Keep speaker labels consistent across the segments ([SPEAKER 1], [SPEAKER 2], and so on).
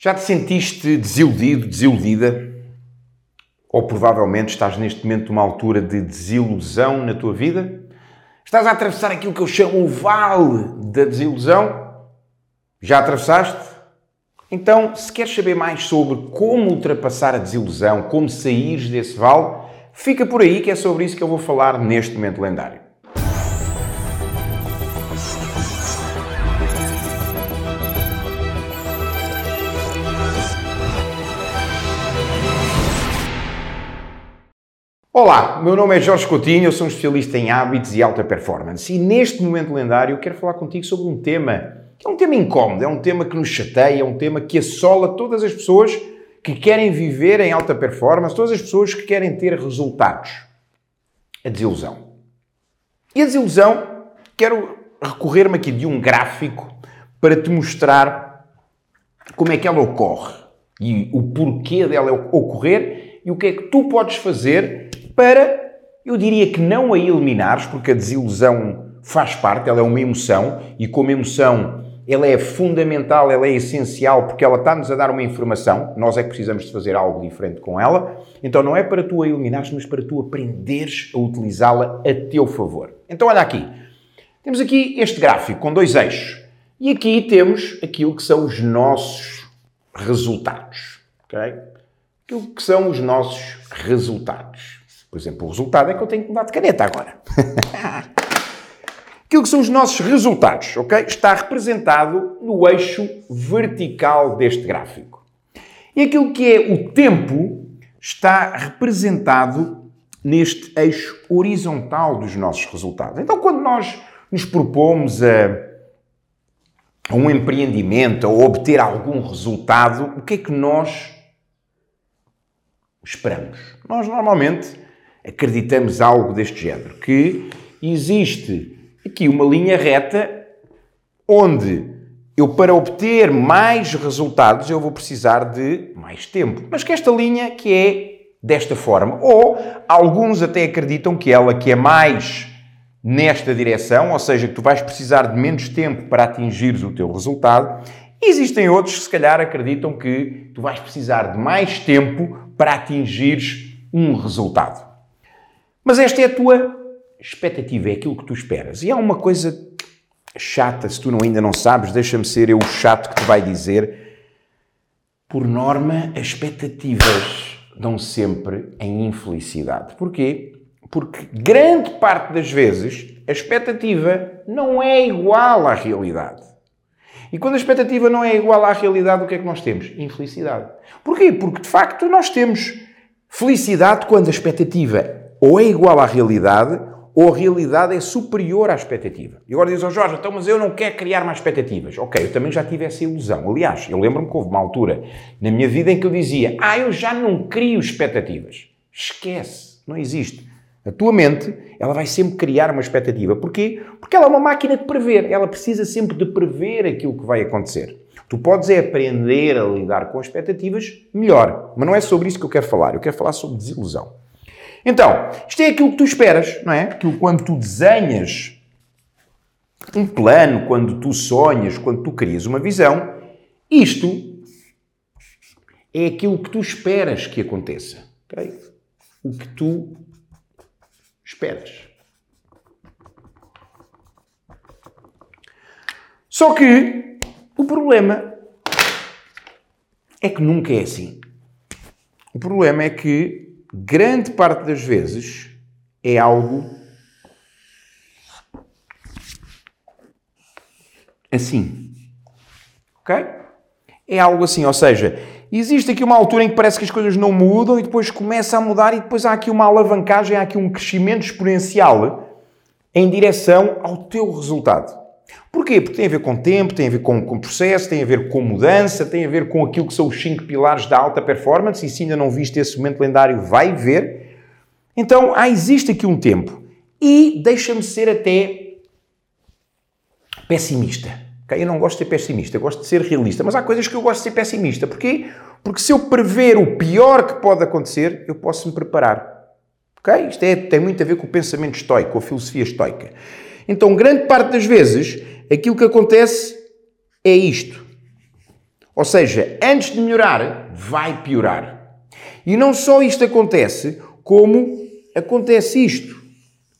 [SPEAKER 1] Já te sentiste desiludido, desiludida? Ou provavelmente estás neste momento numa altura de desilusão na tua vida? Estás a atravessar aquilo que eu chamo o vale da desilusão? Já atravessaste? Então, se queres saber mais sobre como ultrapassar a desilusão, como sair desse vale, fica por aí que é sobre isso que eu vou falar neste momento lendário. Olá, meu nome é Jorge Coutinho, eu sou um especialista em hábitos e alta performance e neste momento lendário quero falar contigo sobre um tema que é um tema incómodo, é um tema que nos chateia, é um tema que assola todas as pessoas que querem viver em alta performance, todas as pessoas que querem ter resultados. A desilusão. E a desilusão, quero recorrer-me aqui de um gráfico para te mostrar como é que ela ocorre e o porquê dela ocorrer e o que é que tu podes fazer para, eu diria que não a eliminares, porque a desilusão faz parte, ela é uma emoção e como emoção ela é fundamental, ela é essencial porque ela está-nos a dar uma informação, nós é que precisamos de fazer algo diferente com ela, então não é para tu a eliminares, mas para tu aprenderes a utilizá-la a teu favor. Então olha aqui, temos aqui este gráfico com dois eixos e aqui temos aquilo que são os nossos resultados, ok? Aquilo que são os nossos resultados. Por exemplo, o resultado é que eu tenho que mudar de caneta agora. Aquilo que são os nossos resultados, ok? Está representado no eixo vertical deste gráfico. E aquilo que é o tempo está representado neste eixo horizontal dos nossos resultados. Então, quando nós nos propomos a, um empreendimento, a obter algum resultado, o que é que nós esperamos? Nós normalmente acreditamos algo deste género, que existe aqui uma linha reta onde eu, para obter mais resultados, eu vou precisar de mais tempo. Mas que esta linha que é desta forma. Ou alguns até acreditam que ela que é mais nesta direção, ou seja, que tu vais precisar de menos tempo para atingires o teu resultado. Existem outros que se calhar acreditam que tu vais precisar de mais tempo para atingires um resultado. Mas esta é a tua expectativa, é aquilo que tu esperas. E há uma coisa chata, se tu não, ainda não sabes, deixa-me ser eu o chato que te vai dizer. Por norma, as expectativas dão sempre em infelicidade. Porquê? Porque grande parte das vezes a expectativa não é igual à realidade. E quando a expectativa não é igual à realidade, o que é que nós temos? Infelicidade. Porquê? Porque de facto nós temos felicidade quando a expectativa ou é igual à realidade ou a realidade é superior à expectativa. E agora diz ao oh, Jorge, então, mas eu não quero criar mais expectativas. Ok, eu também já tive essa ilusão. Aliás, eu lembro-me que houve uma altura na minha vida em que eu dizia, ah, eu já não crio expectativas. Esquece, não existe. A tua mente, ela vai sempre criar uma expectativa. Porquê? Porque ela é uma máquina de prever. Ela precisa sempre de prever aquilo que vai acontecer. Tu podes é aprender a lidar com expectativas melhor. Mas não é sobre isso que eu quero falar. Eu quero falar sobre desilusão. Então, isto é aquilo que tu esperas, não é? Aquilo quando tu desenhas um plano, quando tu sonhas, quando tu crias uma visão, isto é aquilo que tu esperas que aconteça. Okay? O que tu esperas. Só que o problema é que nunca é assim. O problema é que grande parte das vezes é algo assim. Ok? É algo assim, ou seja, existe aqui uma altura em que parece que as coisas não mudam e depois começa a mudar e depois há aqui uma alavancagem, há aqui um crescimento exponencial em direção ao teu resultado. Porquê? Porque tem a ver com tempo, tem a ver com, com processo, tem a ver com mudança, tem a ver com aquilo que são os cinco pilares da alta performance, e se ainda não viste esse momento lendário, vai ver. Então, ah, existe aqui um tempo. E deixa-me ser até pessimista. Okay? Eu não gosto de ser pessimista, eu gosto de ser realista, mas há coisas que eu gosto de ser pessimista. Porquê? Porque se eu prever o pior que pode acontecer, eu posso me preparar. Okay? Isto é, tem muito a ver com o pensamento estoico, com a filosofia estoica. Então, grande parte das vezes, aquilo que acontece é isto. Ou seja, antes de melhorar, vai piorar. E não só isto acontece, como acontece isto.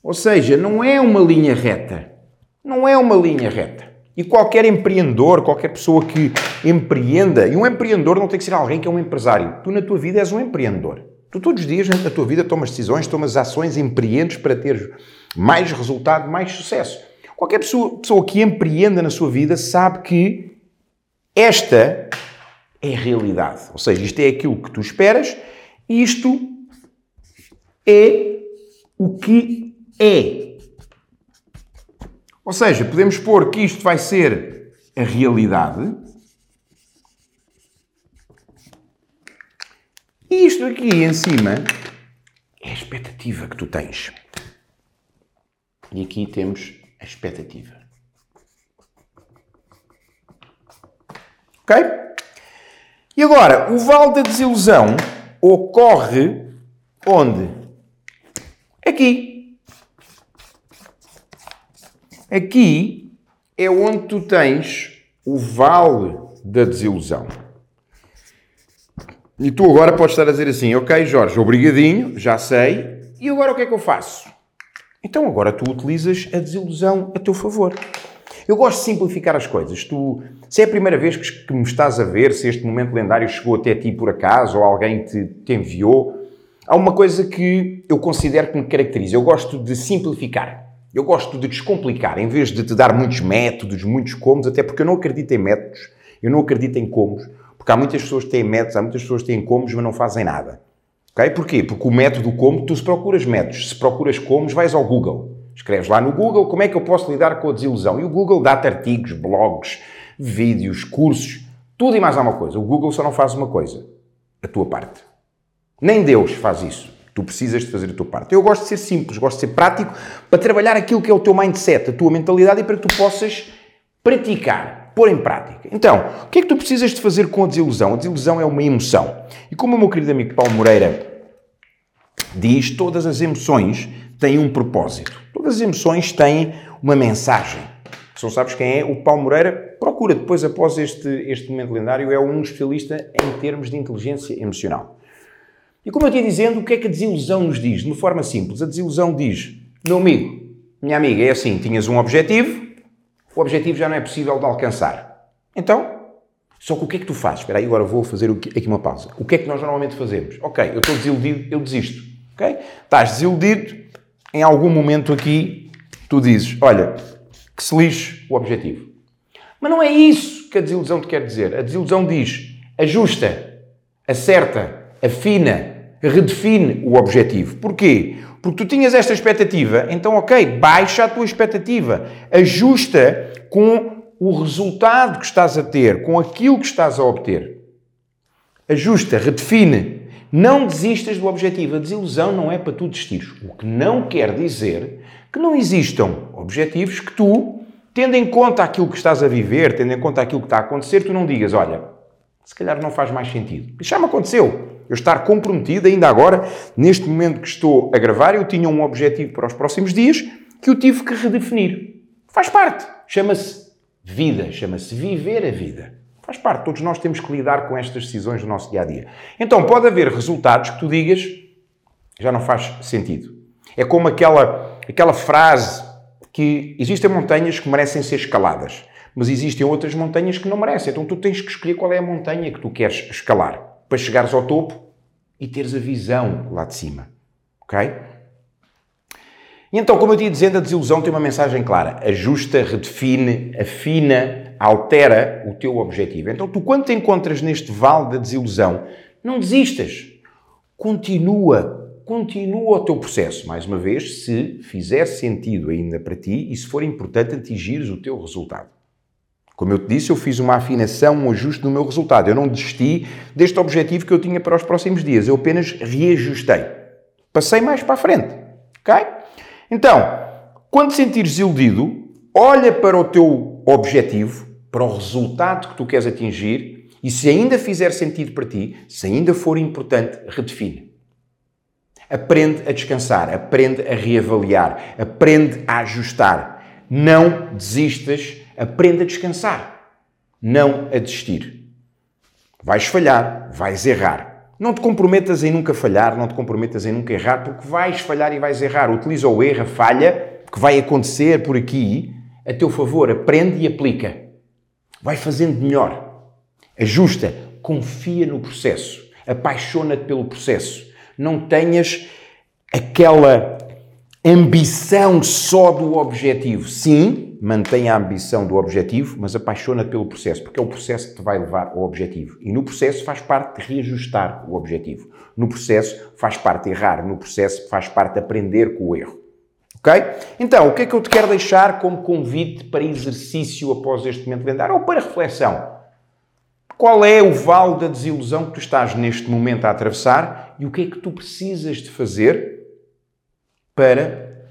[SPEAKER 1] Ou seja, não é uma linha reta. Não é uma linha reta. E qualquer empreendedor, qualquer pessoa que empreenda, e um empreendedor não tem que ser alguém que é um empresário. Tu na tua vida és um empreendedor. Tu todos os dias na tua vida tomas decisões, tomas ações, empreendes para ter mais resultado, mais sucesso. Qualquer pessoa, pessoa que empreenda na sua vida sabe que esta é a realidade. Ou seja, isto é aquilo que tu esperas, isto é o que é. Ou seja, podemos pôr que isto vai ser a realidade. E isto aqui em cima é a expectativa que tu tens. E aqui temos a expectativa. Ok? E agora, o vale da desilusão ocorre onde? Aqui. Aqui é onde tu tens o vale da desilusão. E tu agora podes estar a dizer assim, ok, Jorge, obrigadinho, já sei, e agora o que é que eu faço? Então agora tu utilizas a desilusão a teu favor. Eu gosto de simplificar as coisas. Tu, se é a primeira vez que me estás a ver, se este momento lendário chegou até ti por acaso ou alguém te, te enviou, há uma coisa que eu considero que me caracteriza. Eu gosto de simplificar. Eu gosto de descomplicar, em vez de te dar muitos métodos, muitos comos, até porque eu não acredito em métodos, eu não acredito em comos, porque há muitas pessoas que têm métodos, há muitas pessoas que têm comos, mas não fazem nada. Ok? Porquê? Porque o método como, tu se procuras métodos, se procuras comos, vais ao Google. Escreves lá no Google como é que eu posso lidar com a desilusão. E o Google dá-te artigos, blogs, vídeos, cursos, tudo e mais alguma coisa. O Google só não faz uma coisa, a tua parte. Nem Deus faz isso. Tu precisas de fazer a tua parte. Eu gosto de ser simples, gosto de ser prático para trabalhar aquilo que é o teu mindset, a tua mentalidade e para que tu possas praticar, pôr em prática. Então, o que é que tu precisas de fazer com a desilusão? A desilusão é uma emoção. E como o meu querido amigo Paulo Moreira diz, todas as emoções têm um propósito. Todas as emoções têm uma mensagem. Se não sabes quem é, o Paulo Moreira, procura depois, após este, este momento lendário, é um especialista em termos de inteligência emocional. E como eu tinha dizendo, o que é que a desilusão nos diz? De uma forma simples, a desilusão diz, meu amigo, minha amiga, é assim, tinhas um objetivo, o objetivo já não é possível de alcançar. Então, só que o que é que tu fazes? Espera aí, agora vou fazer aqui uma pausa. O que é que nós normalmente fazemos? Ok, eu estou desiludido, eu desisto. Ok? Estás desiludido, em algum momento aqui, tu dizes, olha, que se lixe o objetivo. Mas não é isso que a desilusão te quer dizer. A desilusão diz, ajusta, acerta, afina, redefine o objetivo. Porquê? Porque tu tinhas esta expectativa, então, ok, baixa a tua expectativa, ajusta com o resultado que estás a ter, com aquilo que estás a obter. Ajusta, redefine. Não desistas do objetivo. A desilusão não é para tu desistires. O que não quer dizer que não existam objetivos que tu, tendo em conta aquilo que estás a viver, tendo em conta aquilo que está a acontecer, tu não digas, olha, se calhar não faz mais sentido. Isso já me aconteceu eu estar comprometido, ainda agora, neste momento que estou a gravar, eu tinha um objetivo para os próximos dias que eu tive que redefinir. Faz parte. Chama-se vida, chama-se viver a vida. Faz parte. Todos nós temos que lidar com estas decisões do nosso dia a dia. Então, pode haver resultados que tu digas já não faz sentido. É como aquela, aquela frase que existem montanhas que merecem ser escaladas, mas existem outras montanhas que não merecem. Então, tu tens que escolher qual é a montanha que tu queres escalar para chegares ao topo e teres a visão lá de cima. Ok? E então, como eu tinha dizendo, a desilusão tem uma mensagem clara. Ajusta, redefine, afina, altera o teu objetivo. Então, tu, quando te encontras neste vale da desilusão, não desistas. Continua, continua o teu processo. Mais uma vez, se fizer sentido ainda para ti e se for importante atingires o teu resultado. Como eu te disse, eu fiz uma afinação, um ajuste do meu resultado. Eu não desisti deste objetivo que eu tinha para os próximos dias. Eu apenas reajustei. Passei mais para a frente. Ok? Então, quando sentires iludido, olha para o teu objetivo, para o resultado que tu queres atingir e se ainda fizer sentido para ti, se ainda for importante, redefine. Aprende a descansar, aprende a reavaliar, aprende a ajustar. Não desistas aprenda a descansar, não a desistir. Vais falhar, vais errar. Não te comprometas em nunca falhar, não te comprometas em nunca errar, porque vais falhar e vais errar. Utiliza o erro, a falha, que vai acontecer por aqui, a teu favor. Aprende e aplica. Vai fazendo melhor. Ajusta. Confia no processo. Apaixona-te pelo processo. Não tenhas aquela ambição só do objetivo. Sim, mantenha a ambição do objetivo, mas apaixona-te pelo processo, porque é o processo que te vai levar ao objetivo. E no processo faz parte de reajustar o objetivo. No processo faz parte errar. No processo faz parte de aprender com o erro. Ok? Então, o que é que eu te quero deixar como convite para exercício após este momento lendário ou para reflexão? Qual é o vale da desilusão que tu estás neste momento a atravessar e o que é que tu precisas de fazer para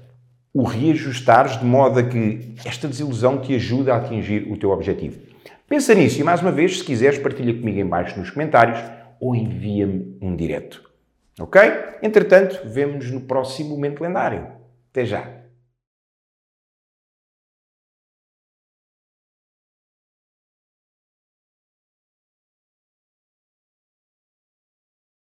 [SPEAKER 1] o reajustares de modo a que esta desilusão te ajude a atingir o teu objetivo. Pensa nisso e, mais uma vez, se quiseres, partilha comigo em baixo nos comentários ou envia-me um direto. Ok? Entretanto, vemo-nos no próximo momento lendário. Até já!